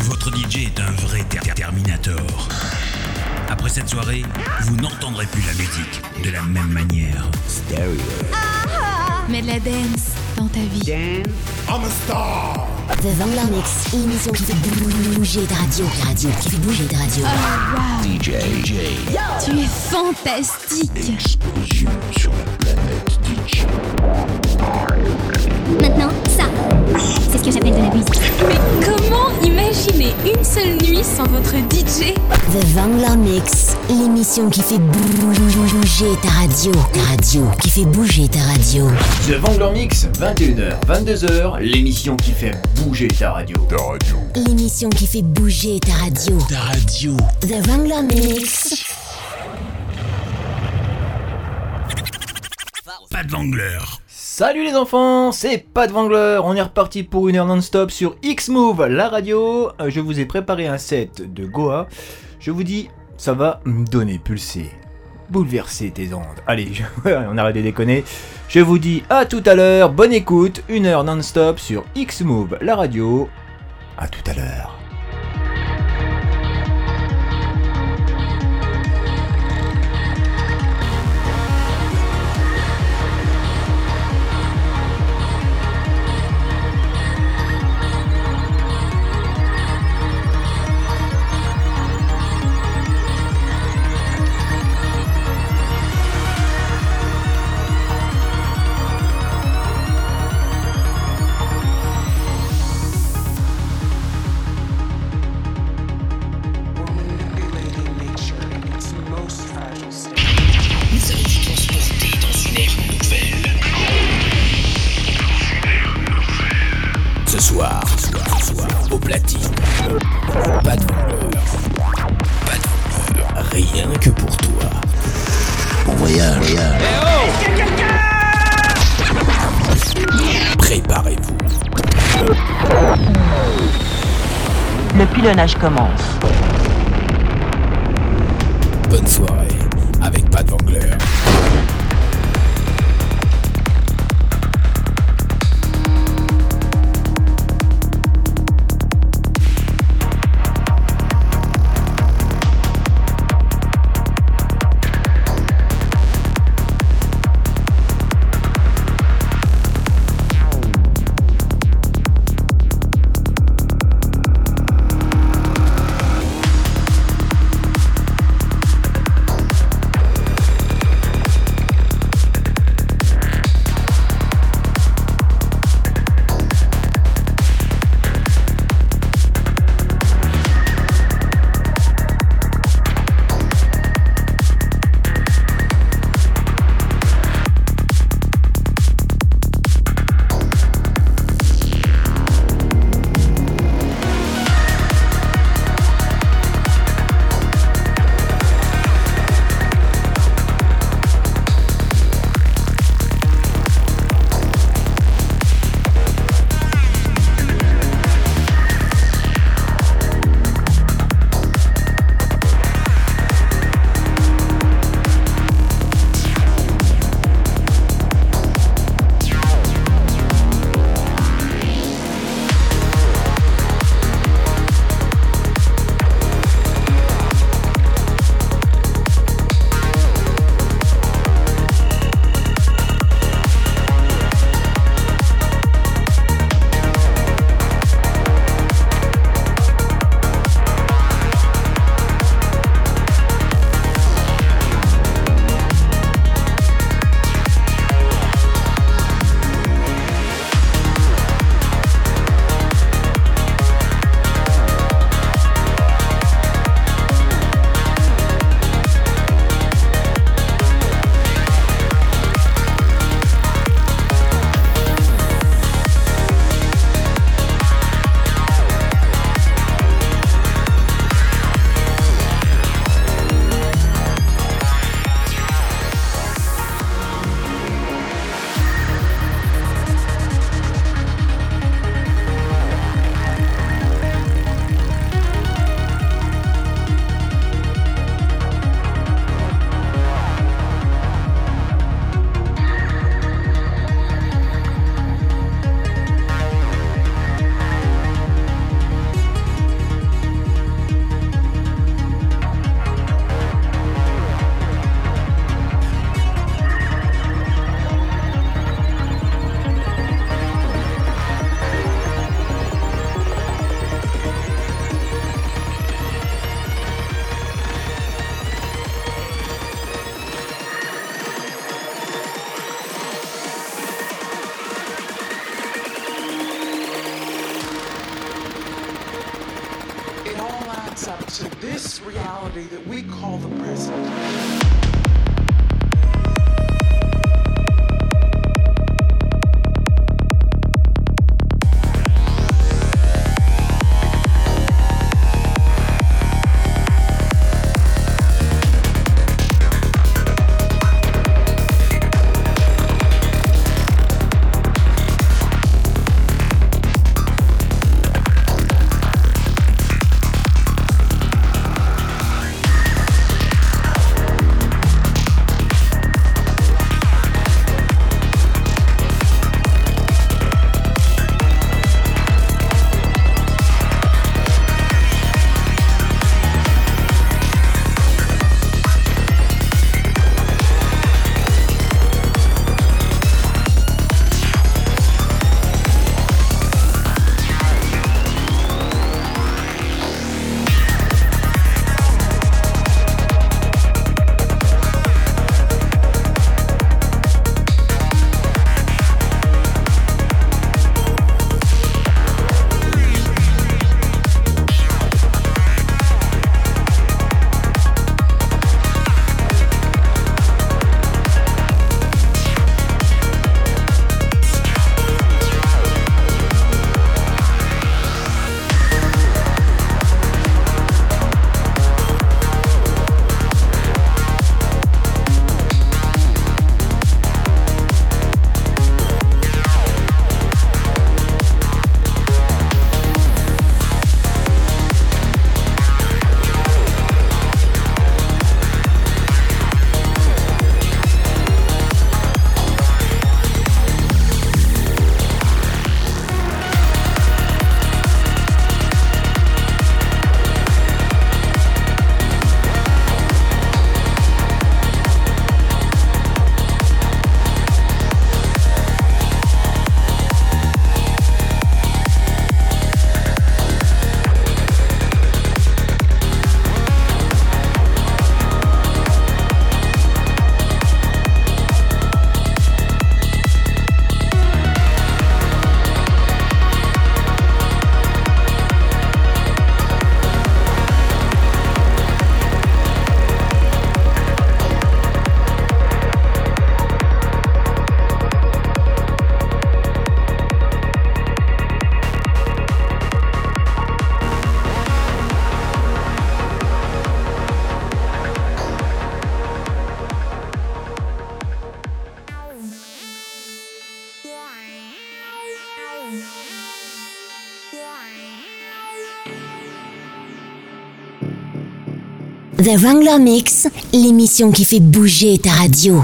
Votre DJ est un vrai ter- Terminator. Après cette soirée, vous n'entendrez plus la musique de la même manière. Mets de la dance dans ta vie. The Vangler Mix, l'émission qui fait bouger ta radio. Radio, qui fait bouger ta radio. Tu es fantastique. Maintenant, que j'appelle de la musique. Mais comment imaginer une seule nuit sans votre DJ The Vangler Mix, l'émission qui fait bouger ta radio. Ta radio, qui fait bouger ta radio. The Vangler Mix, 21h, 22h, l'émission qui fait bouger ta radio. L'émission qui fait bouger ta radio. Ta radio. The Vangler Mix. Pas de Wangler. Salut les enfants, c'est Pat Vangler, on est reparti pour une heure non-stop sur X-Move, la radio. Euh, Je vous ai préparé un set de Goa. Je vous dis, ça va me donner pulser, bouleverser tes ondes. Allez, on arrête de déconner. Je vous dis à tout à l'heure, bonne écoute, une heure non-stop sur X-Move, la radio. À tout à l'heure. Pilonnage commence. The Wrangler Mix, l'émission qui fait bouger ta radio.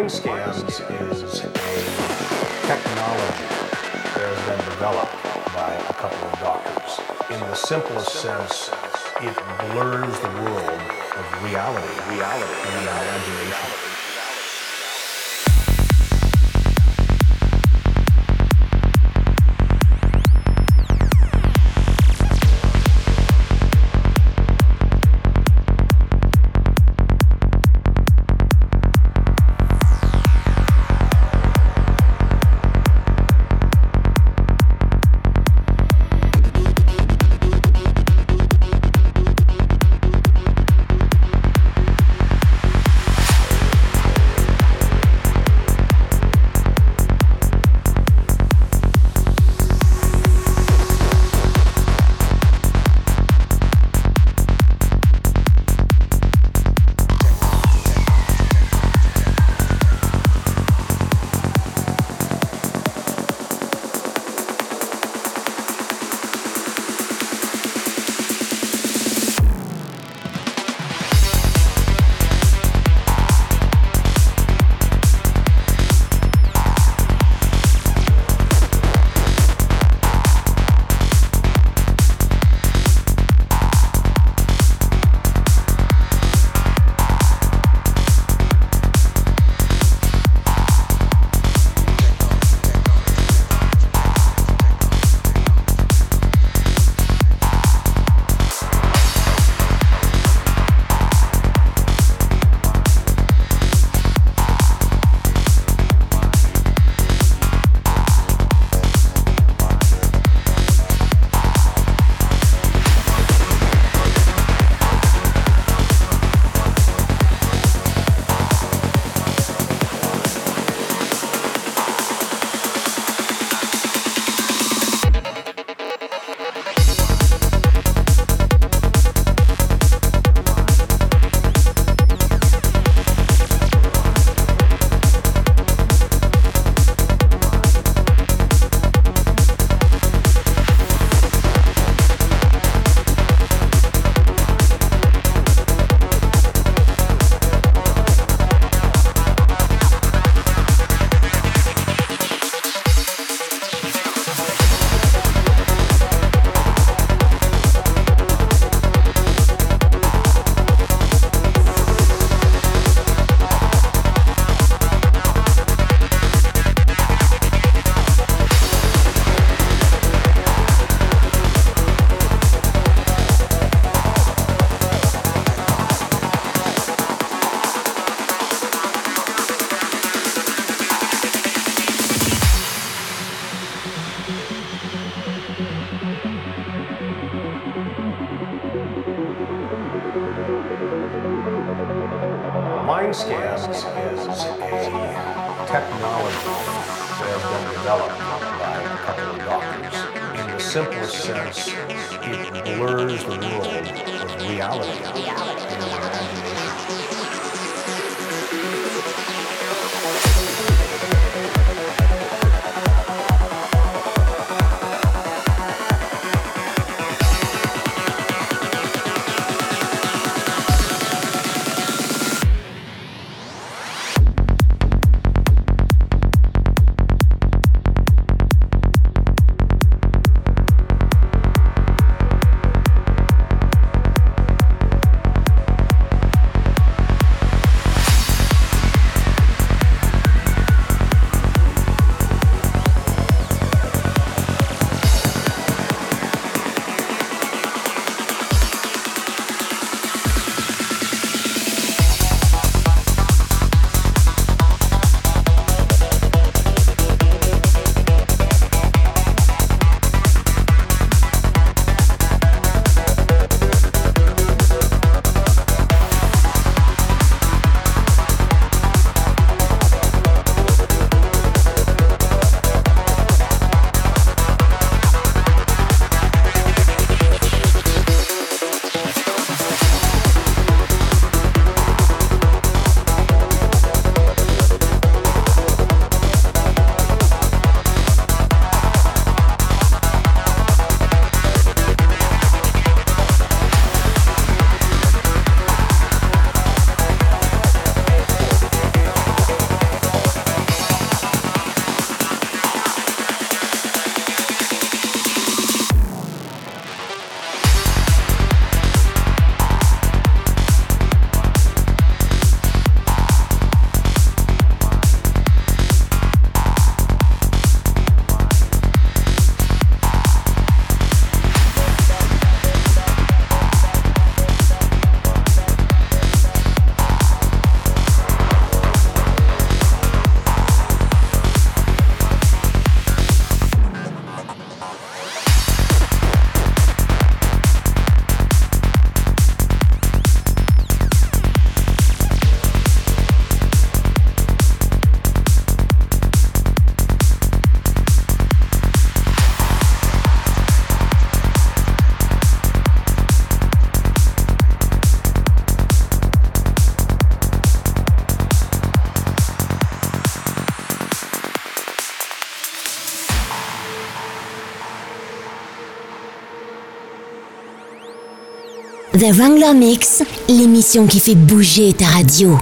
Mind scans is a technology that has been developed by a couple of doctors. In the simplest sense, it blurs the world of reality, reality, and imagination. The Wrangler Mix, l'émission qui fait bouger ta radio.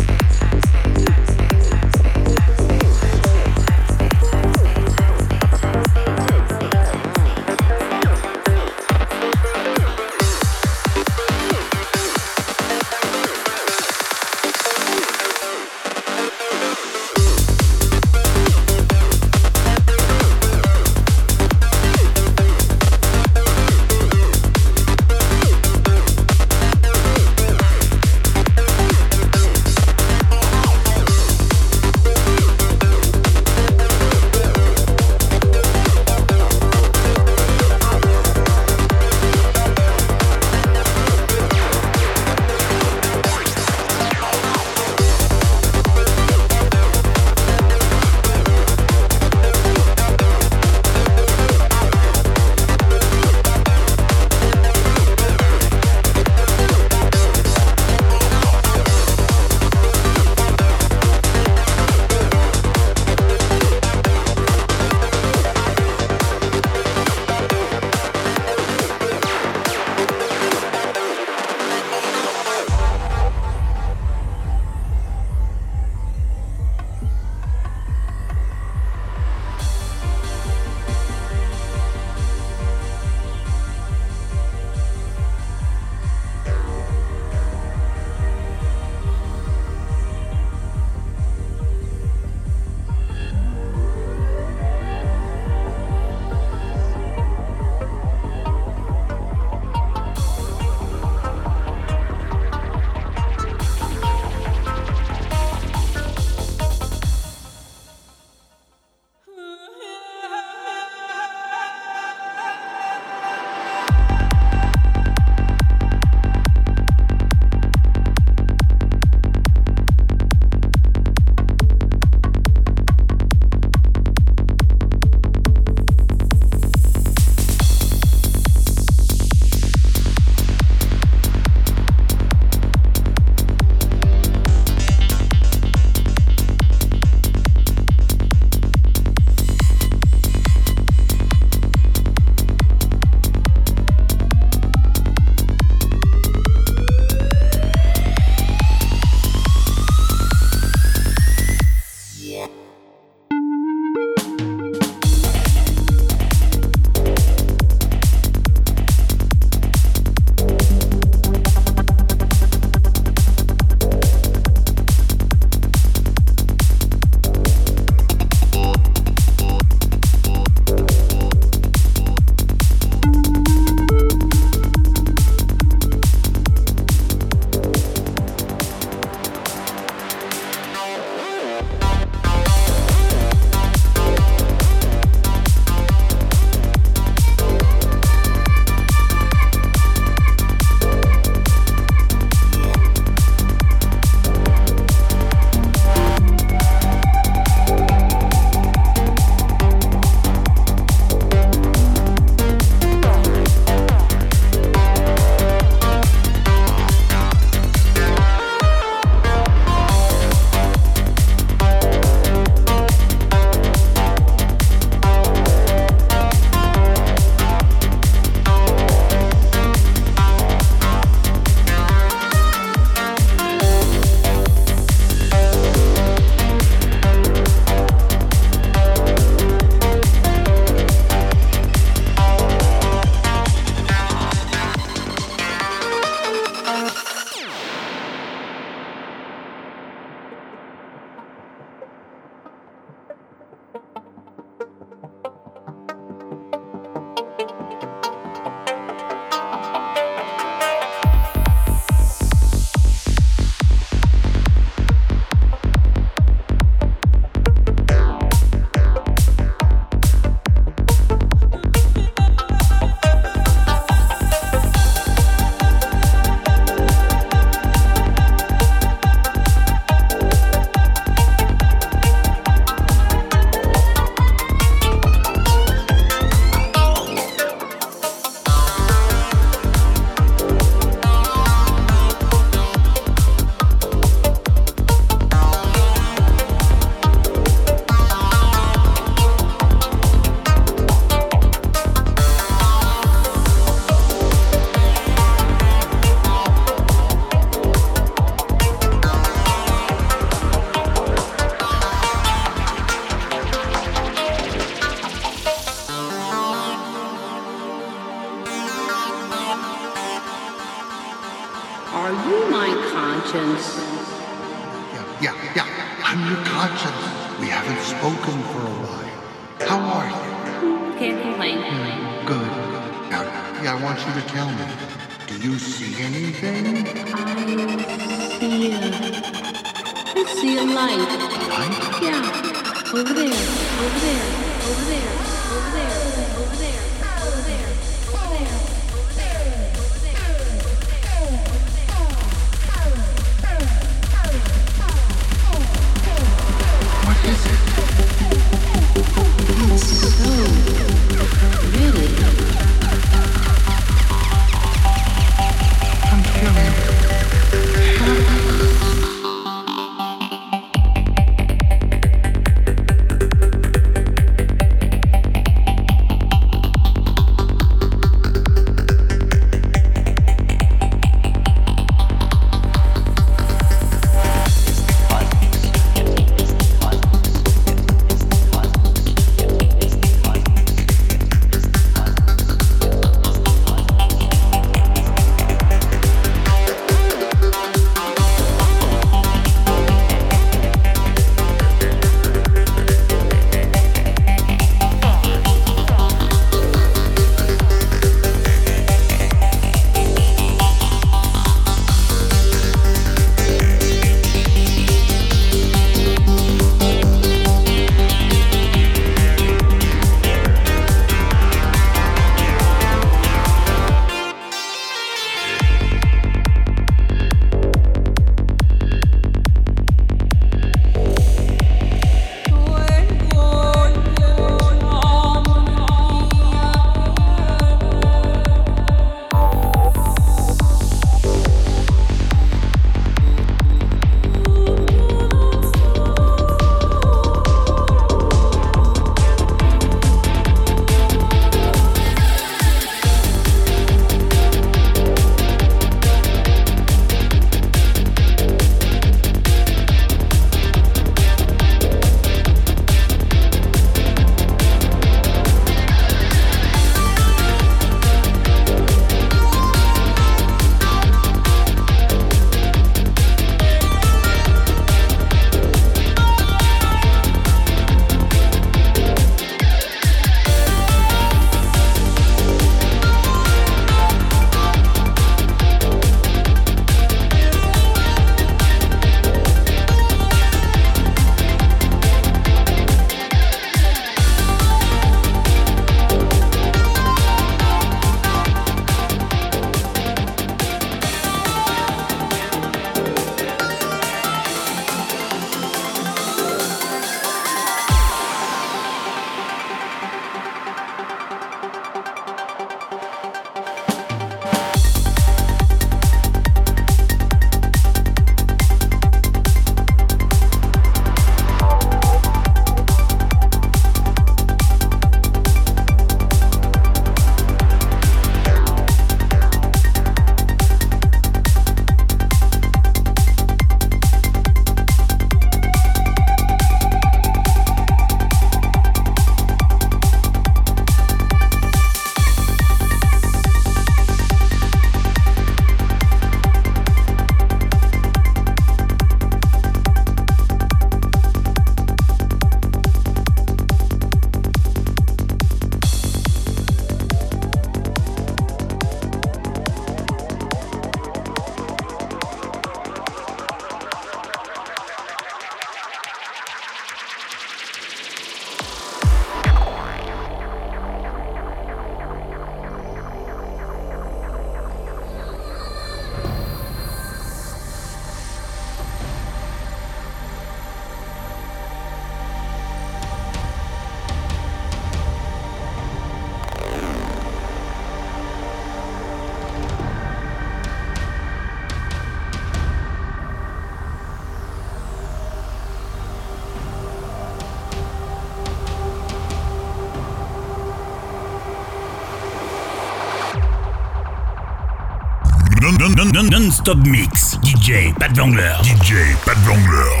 Non-stop mix. DJ, Pat Vangler. DJ, Pat Vangler.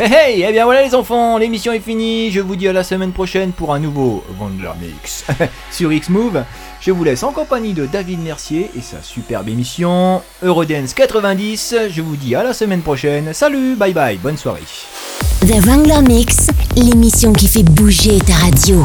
Hey hey, eh bien voilà les enfants, l'émission est finie. Je vous dis à la semaine prochaine pour un nouveau Wandler Mix sur X-Move. Je vous laisse en compagnie de David Mercier et sa superbe émission Eurodance 90. Je vous dis à la semaine prochaine. Salut, bye bye, bonne soirée. The Wrangler Mix, l'émission qui fait bouger ta radio.